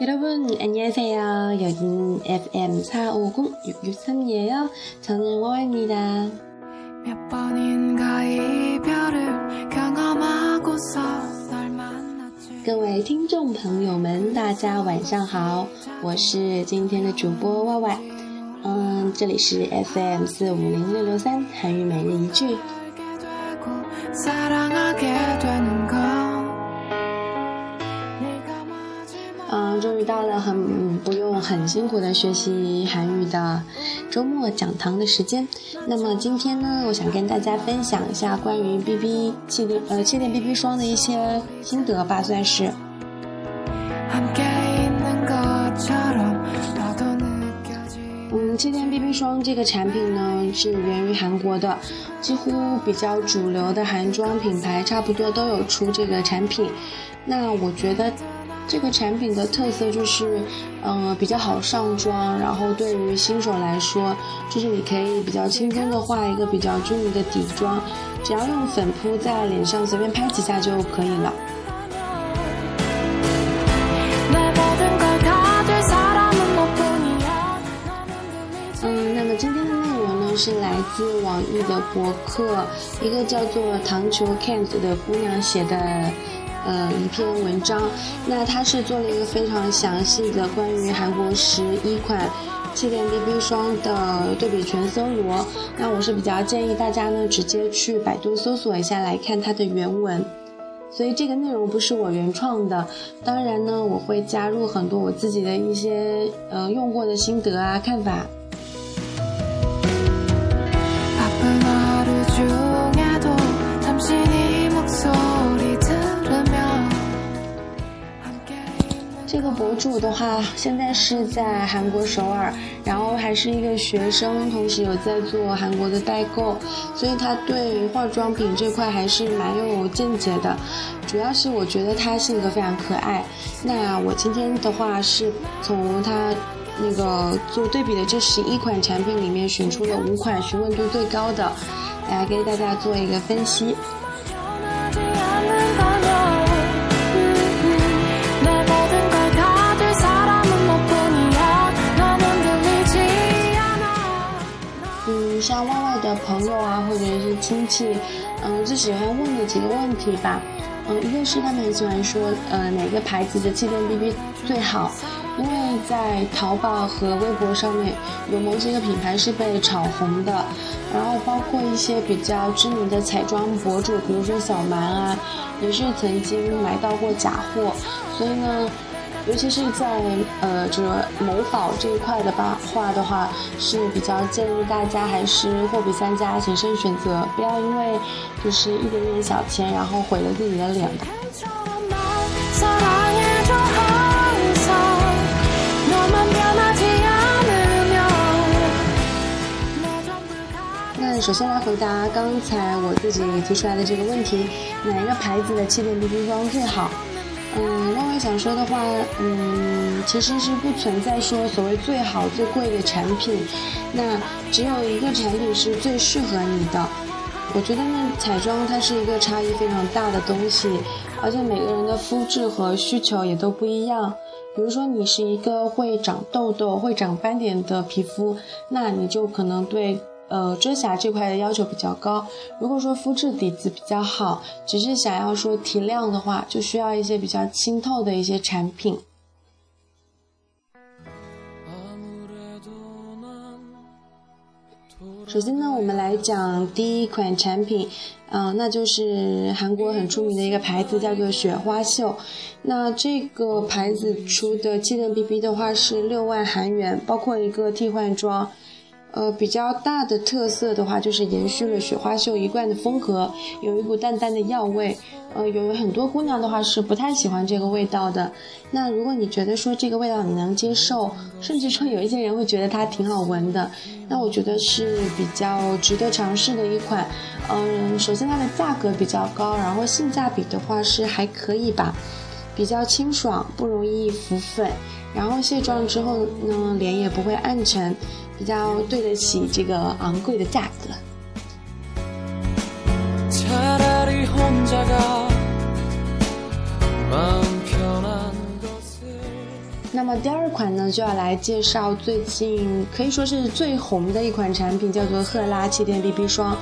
여러분 안녕하세요. 여기는 FM 450-663이에요. 저는 와와입니다. 몇 번인가 이별을 경험하고서 널 만났지. 各位听众朋友们，大家晚上好，我是今天的主播 Y Y。嗯，这里是 FM 四五零六六三韩语每日一句。 终于到了很不用很辛苦的学习韩语的周末讲堂的时间。那么今天呢，我想跟大家分享一下关于 BB 气垫呃气垫 BB 霜的一些心得吧，算是。嗯，气垫 BB 霜这个产品呢是源于韩国的，几乎比较主流的韩妆品牌差不多都有出这个产品。那我觉得。这个产品的特色就是，嗯，比较好上妆，然后对于新手来说，就是你可以比较轻松的画一个比较均匀的底妆，只要用粉扑在脸上随便拍几下就可以了。嗯，那么今天的内容呢是来自网易的博客，一个叫做糖球 Kent 的姑娘写的。呃，一篇文章，那它是做了一个非常详细的关于韩国十一款气垫 BB 霜的对比全搜罗。那我是比较建议大家呢，直接去百度搜索一下来看它的原文。所以这个内容不是我原创的，当然呢，我会加入很多我自己的一些呃用过的心得啊看法。这个博主的话，现在是在韩国首尔，然后还是一个学生，同时有在做韩国的代购，所以他对化妆品这块还是蛮有见解的。主要是我觉得他性格非常可爱。那我今天的话是从他那个做对比的这十一款产品里面选出了五款询问度最高的，来给大家做一个分析。嗯，最喜欢问的几个问题吧，嗯，一个是他们很喜欢说，呃，哪个牌子的气垫 BB 最好？因为在淘宝和微博上面有某几个品牌是被炒红的，然后包括一些比较知名的彩妆博主，比如说小蛮啊，也是曾经买到过假货，所以呢。尤其是在呃这个某宝这一块的吧话的话，是比较建议大家还是货比三家，谨慎选择，不要因为就是一点点小钱，然后毁了自己的脸。那首先来回答刚才我自己提出来的这个问题，哪一个牌子的气垫 BB 霜最好？嗯，那我想说的话，嗯，其实是不存在说所谓最好最贵的产品，那只有一个产品是最适合你的。我觉得呢，彩妆它是一个差异非常大的东西，而且每个人的肤质和需求也都不一样。比如说你是一个会长痘痘、会长斑点的皮肤，那你就可能对。呃，遮瑕这块的要求比较高。如果说肤质底子比较好，只是想要说提亮的话，就需要一些比较清透的一些产品。首先呢，我们来讲第一款产品，嗯，那就是韩国很出名的一个牌子，叫做雪花秀。那这个牌子出的气垫 BB 的话是六万韩元，包括一个替换装。呃，比较大的特色的话，就是延续了雪花秀一贯的风格，有一股淡淡的药味。呃，有很多姑娘的话是不太喜欢这个味道的。那如果你觉得说这个味道你能接受，甚至说有一些人会觉得它挺好闻的，那我觉得是比较值得尝试的一款。嗯，首先它的价格比较高，然后性价比的话是还可以吧，比较清爽，不容易浮粉，然后卸妆之后呢，脸也不会暗沉。比较对得起这个昂贵的价格。那么第二款呢，就要来介绍最近可以说是最红的一款产品，叫做赫拉气垫 BB 霜。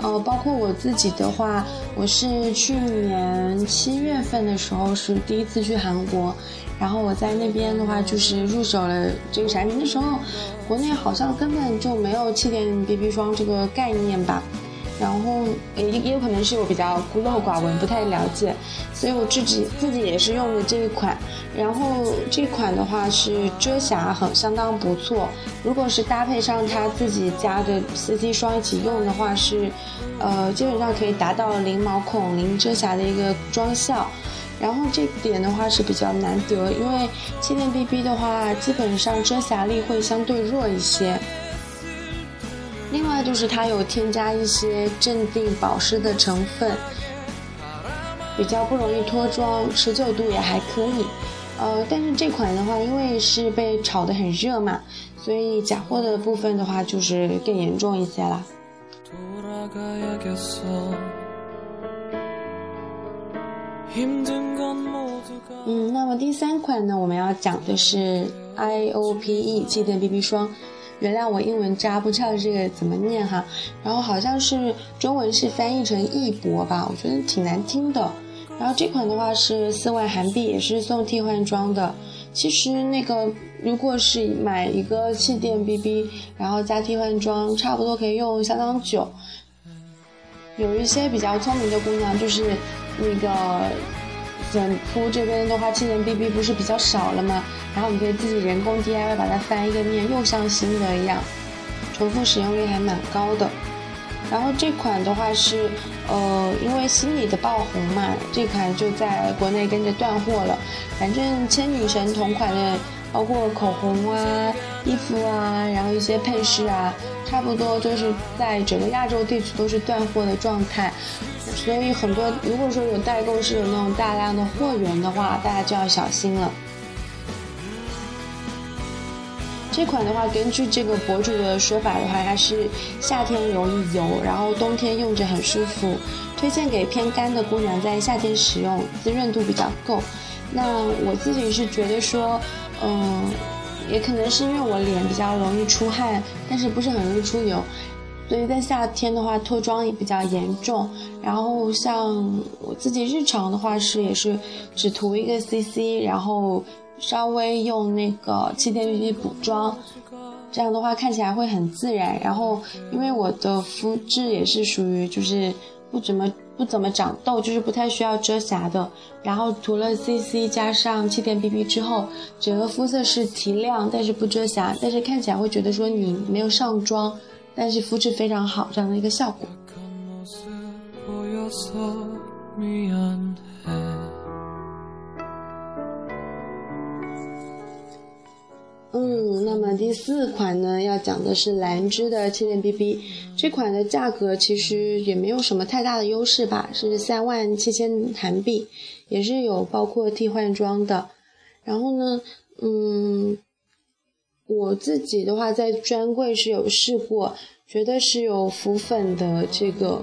呃，包括我自己的话，我是去年七月份的时候是第一次去韩国，然后我在那边的话就是入手了这个产品的时候，国内好像根本就没有气垫 BB 霜这个概念吧。然后也也有可能是我比较孤陋寡闻，不太了解，所以我自己自己也是用的这一款。然后这款的话是遮瑕很相当不错，如果是搭配上它自己家的 CC 霜一起用的话，是呃基本上可以达到零毛孔、零遮瑕的一个妆效。然后这点的话是比较难得，因为气垫 BB 的话基本上遮瑕力会相对弱一些。另外就是它有添加一些镇定保湿的成分，比较不容易脱妆，持久度也还可以。呃，但是这款的话，因为是被炒得很热嘛，所以假货的部分的话就是更严重一些啦。嗯，那么第三款呢，我们要讲的是 IOPE 气垫 BB 霜。原谅我英文渣，不知道这个怎么念哈。然后好像是中文是翻译成易博吧，我觉得挺难听的。然后这款的话是四万韩币，也是送替换装的。其实那个如果是买一个气垫 BB，然后加替换装，差不多可以用相当久。有一些比较聪明的姑娘，就是那个。粉扑这边的话，气垫 BB 不是比较少了吗？然后你可以自己人工 DIY 把它翻一个面，又像新的一样，重复使用率还蛮高的。然后这款的话是，呃，因为心里的爆红嘛，这款就在国内跟着断货了。反正千女神同款的，包括口红啊、衣服啊，然后一些配饰啊，差不多就是在整个亚洲地区都是断货的状态。所以很多，如果说有代购是有那种大量的货源的话，大家就要小心了。这款的话，根据这个博主的说法的话，它是夏天容易油，然后冬天用着很舒服，推荐给偏干的姑娘在夏天使用，滋润度比较够。那我自己是觉得说，嗯，也可能是因为我脸比较容易出汗，但是不是很容易出油。所以在夏天的话，脱妆也比较严重。然后像我自己日常的话是也是只涂一个 CC，然后稍微用那个气垫 BB 补妆，这样的话看起来会很自然。然后因为我的肤质也是属于就是不怎么不怎么长痘，就是不太需要遮瑕的。然后涂了 CC 加上气垫 BB 之后，整个肤色是提亮，但是不遮瑕，但是看起来会觉得说你没有上妆。但是肤质非常好，这样的一个效果。嗯，那么第四款呢，要讲的是兰芝的气垫 BB。这款的价格其实也没有什么太大的优势吧，是三万七千韩币，也是有包括替换装的。然后呢，嗯。我自己的话，在专柜是有试过，绝对是有浮粉的这个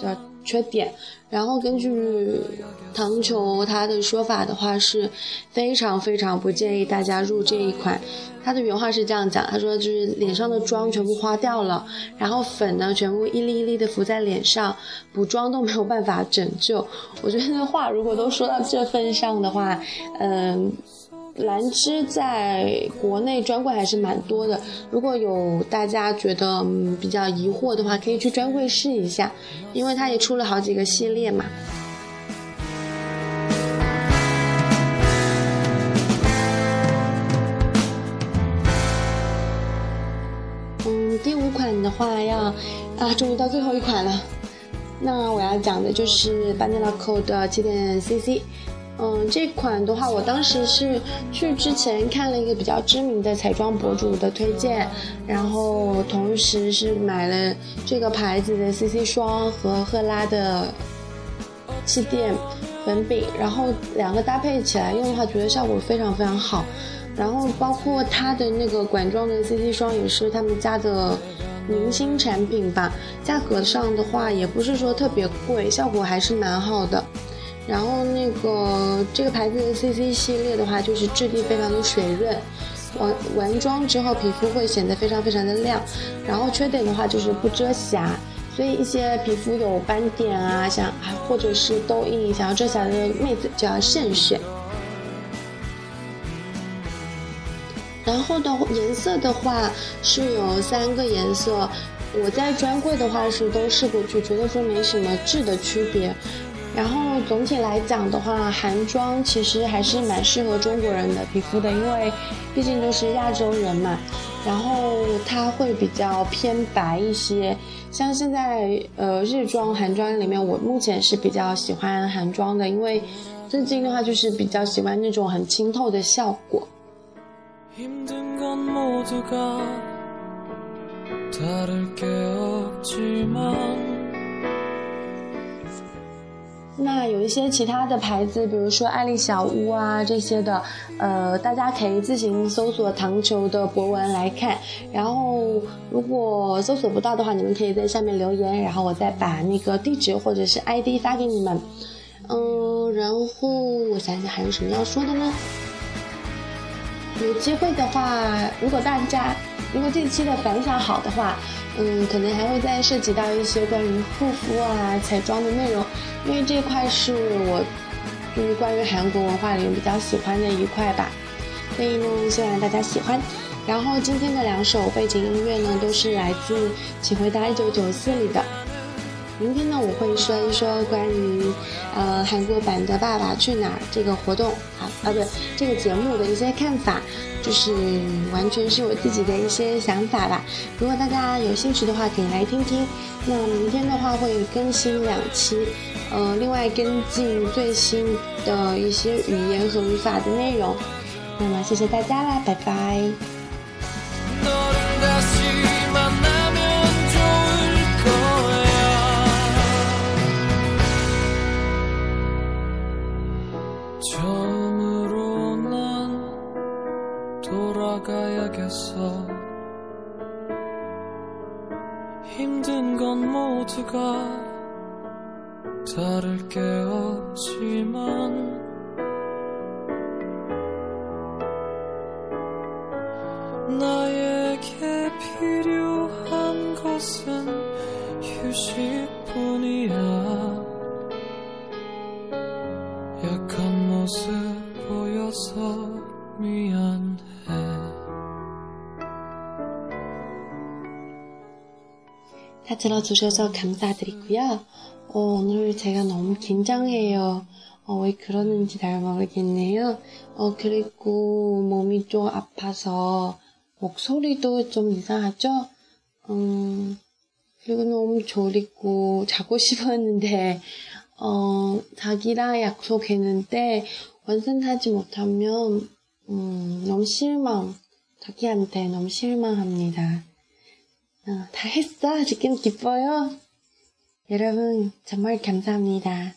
的缺点。然后根据糖球他的说法的话，是非常非常不建议大家入这一款。他的原话是这样讲，他说就是脸上的妆全部花掉了，然后粉呢全部一粒一粒的浮在脸上，补妆都没有办法拯救。我觉得话如果都说到这份上的话，嗯。兰芝在国内专柜还是蛮多的，如果有大家觉得比较疑惑的话，可以去专柜试一下，因为它也出了好几个系列嘛。嗯，第五款的话要啊，终于到最后一款了，那我要讲的就是巴尼拉蔻的气垫 CC。嗯，这款的话，我当时是去之前看了一个比较知名的彩妆博主的推荐，然后同时是买了这个牌子的 CC 霜和赫拉的气垫粉饼，然后两个搭配起来用的话，觉得效果非常非常好。然后包括它的那个管状的 CC 霜也是他们家的明星产品吧，价格上的话也不是说特别贵，效果还是蛮好的。然后那个这个牌子的 CC 系列的话，就是质地非常的水润，完完妆之后皮肤会显得非常非常的亮。然后缺点的话就是不遮瑕，所以一些皮肤有斑点啊，想或者是痘印想要遮瑕的妹子就要慎选。然后的颜色的话是有三个颜色，我在专柜的话是都试过去，觉得说没什么质的区别。然后总体来讲的话，韩妆其实还是蛮适合中国人的皮肤的，因为毕竟都是亚洲人嘛。然后它会比较偏白一些，像现在呃日妆、韩妆里面，我目前是比较喜欢韩妆的，因为最近的话就是比较喜欢那种很清透的效果。那有一些其他的牌子，比如说爱丽小屋啊这些的，呃，大家可以自行搜索糖球的博文来看。然后如果搜索不到的话，你们可以在下面留言，然后我再把那个地址或者是 ID 发给你们。嗯，然后我想想还有什么要说的呢？有机会的话，如果大家如果这期的反响好的话，嗯，可能还会再涉及到一些关于护肤啊、彩妆的内容。因为这块是我就是关于韩国文化里面比较喜欢的一块吧，所以呢，希望大家喜欢。然后今天的两首背景音乐呢，都是来自《请回答一九九四》里的。明天呢，我会说一说关于呃韩国版的《爸爸去哪儿》这个活动啊啊，不对，这个节目的一些看法，就是完全是我自己的一些想法吧。如果大家有兴趣的话，可以来听听。那明天的话会更新两期。呃，另外跟进最新的一些语言和语法的内容。那么，谢谢大家啦，拜拜。 다를 게 없지만 나에게 필요한 것은 휴식뿐이야 약한 모습 보여서 미안해 다 들어주셔서 감사드리고요. 어, 오늘 제가 너무 긴장해요. 어, 왜 그러는지 잘 모르겠네요. 어, 그리고 몸이 좀 아파서 목소리도 좀 이상하죠? 음, 그리고 너무 졸리고 자고 싶었는데, 어, 자기랑 약속했는데 완성하지 못하면, 음, 너무 실망, 자기한테 너무 실망합니다. 어, 다 했어? 지금 기뻐요? 여러분 정말 감사합니다.